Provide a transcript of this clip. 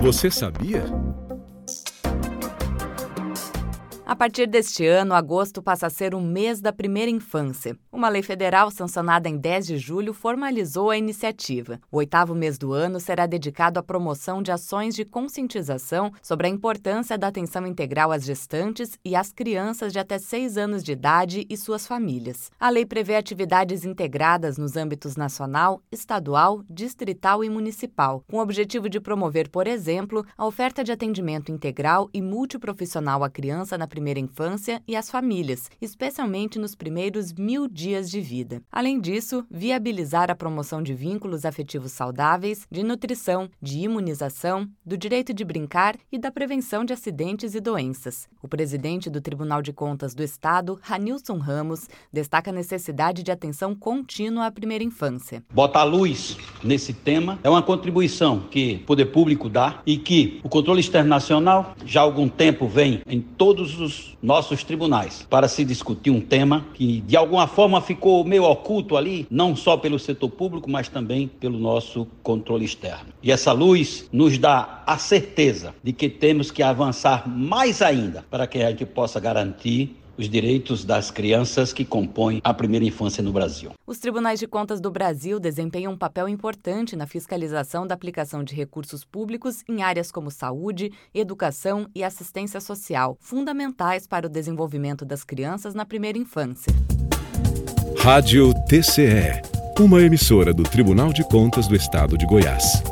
Você sabia? A partir deste ano, agosto passa a ser o mês da primeira infância. Uma lei federal sancionada em 10 de julho formalizou a iniciativa. O oitavo mês do ano será dedicado à promoção de ações de conscientização sobre a importância da atenção integral às gestantes e às crianças de até 6 anos de idade e suas famílias. A lei prevê atividades integradas nos âmbitos nacional, estadual, distrital e municipal, com o objetivo de promover, por exemplo, a oferta de atendimento integral e multiprofissional à criança na primeira infância e às famílias, especialmente nos primeiros mil dias de vida. Além disso, viabilizar a promoção de vínculos afetivos saudáveis, de nutrição, de imunização, do direito de brincar e da prevenção de acidentes e doenças. O presidente do Tribunal de Contas do Estado, Ranilson Ramos, destaca a necessidade de atenção contínua à primeira infância. Botar luz nesse tema é uma contribuição que o poder público dá e que o controle externo nacional já há algum tempo vem em todos os nossos tribunais para se discutir um tema que de alguma forma ficou meio oculto ali, não só pelo setor público, mas também pelo nosso controle externo. E essa luz nos dá a certeza de que temos que avançar mais ainda para que a gente possa garantir os direitos das crianças que compõem a primeira infância no Brasil. Os tribunais de contas do Brasil desempenham um papel importante na fiscalização da aplicação de recursos públicos em áreas como saúde, educação e assistência social, fundamentais para o desenvolvimento das crianças na primeira infância. Rádio TCE, uma emissora do Tribunal de Contas do Estado de Goiás.